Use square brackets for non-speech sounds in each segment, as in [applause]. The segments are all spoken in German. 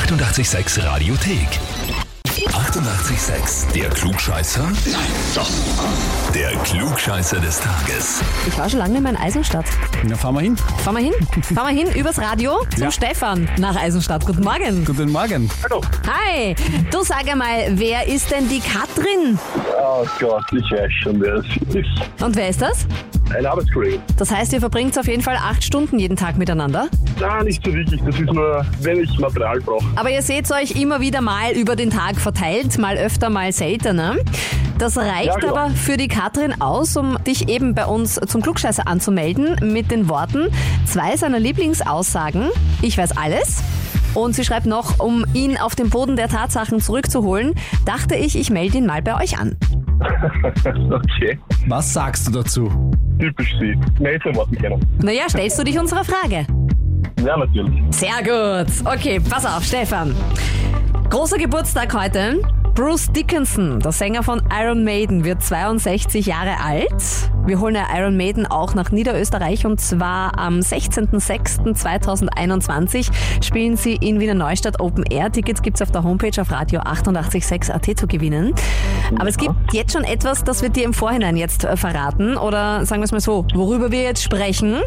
886 Radiothek. 88,6. Der Klugscheißer? Nein, doch. Der Klugscheißer des Tages. Ich war schon lange in Eisenstadt. Na, fahren wir hin. Fahren wir hin? Fahren wir hin übers Radio [laughs] zum Ja. Stefan nach Eisenstadt. Guten Morgen. Guten Morgen. Hallo. Hi. Du sag einmal, wer ist denn die Katrin? Oh Gott, ich weiß schon, wer es ist. Und wer ist das? Ein Arbeitskollege. Das heißt, ihr verbringt auf jeden Fall acht Stunden jeden Tag miteinander. Nein, nicht so wirklich. Das ist nur, wenn ich Material brauche. Aber ihr seht euch immer wieder mal über den Tag verteilt, mal öfter, mal seltener. Das reicht Ja, genau. aber für die Katrin aus, um dich eben bei uns zum Klugscheißer anzumelden mit den Worten zwei seiner Lieblingsaussagen. Ich weiß alles. Und sie schreibt noch, um ihn auf den Boden der Tatsachen zurückzuholen, dachte ich, ich melde ihn mal bei euch an. [laughs] okay. Was sagst du dazu? Typisch sie. Nächste Worte kennen. Naja, stellst du dich unserer Frage? Ja, natürlich. Sehr gut. Okay, pass auf, Stefan. Großer Geburtstag heute. Bruce Dickinson, der Sänger von Iron Maiden, wird 62 Jahre alt. Wir holen ja Iron Maiden auch nach Niederösterreich und zwar am 16.06.2021 spielen sie in Wiener Neustadt Open Air. Tickets gibt's auf der Homepage auf radio 886 AT zu gewinnen. Aber es gibt jetzt schon etwas, das wir dir im Vorhinein jetzt äh, verraten oder sagen wir es mal so, worüber wir jetzt sprechen.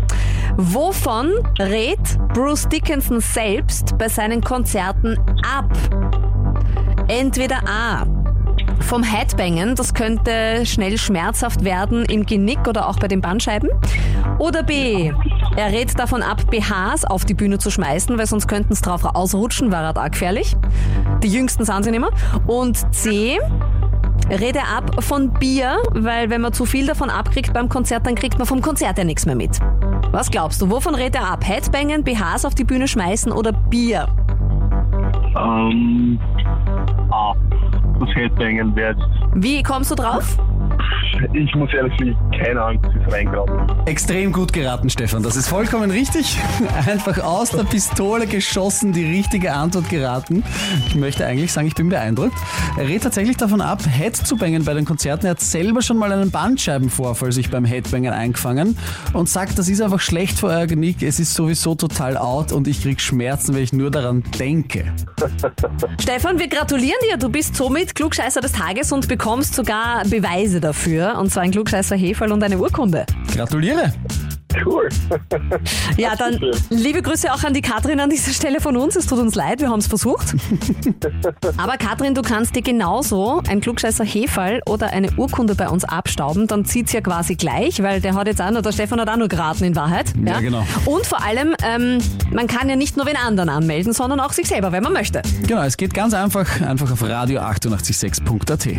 Wovon rät Bruce Dickinson selbst bei seinen Konzerten ab? Entweder A. Vom Headbangen, das könnte schnell schmerzhaft werden im Genick oder auch bei den Bandscheiben. Oder B. Er rät davon ab, BHs auf die Bühne zu schmeißen, weil sonst könnten sie drauf ausrutschen, halt auch gefährlich. Die jüngsten sind sie nicht mehr. Und C. Rede ab von Bier, weil wenn man zu viel davon abkriegt beim Konzert, dann kriegt man vom Konzert ja nichts mehr mit. Was glaubst du, wovon redet er ab? Headbangen, BHs auf die Bühne schmeißen oder Bier? Ähm. Ah. Das Headbangen wäre jetzt. Wie kommst du drauf? Ich muss ehrlich sagen, keine Ahnung, das ist reingraben. Extrem gut geraten, Stefan. Das ist vollkommen richtig. [laughs] Einfach aus der Pistole geschossen, die richtige Antwort geraten. Ich möchte eigentlich sagen, ich bin beeindruckt. Er rät tatsächlich davon ab, Head zu bangen bei den Konzerten. Er hat selber schon mal einen Bandscheibenvorfall sich beim Headbangen eingefangen und sagt, das ist einfach schlecht für euer Genick. Es ist sowieso total out und ich krieg Schmerzen, wenn ich nur daran denke. Stefan, wir gratulieren dir. Du bist somit Klugscheißer des Tages und bekommst sogar Beweise dafür. Und zwar ein Klugscheißer Heferl und eine Urkunde. Gratuliere! Cool. [laughs] Ja, dann liebe Grüße auch an die Katrin an dieser Stelle von uns. Es tut uns leid, wir haben es versucht. [laughs] Aber Katrin, du kannst dir genauso ein Klugscheißer Heferl oder eine Urkunde bei uns abstauben. Dann zieht's ja quasi gleich, weil der hat jetzt auch nur, der Stefan hat auch nur geraten in Wahrheit. Ja, genau. Und vor allem, ähm, man kann ja nicht nur den anderen anmelden, sondern auch sich selber, wenn man möchte. Genau, es geht ganz einfach. Einfach auf radio886.at.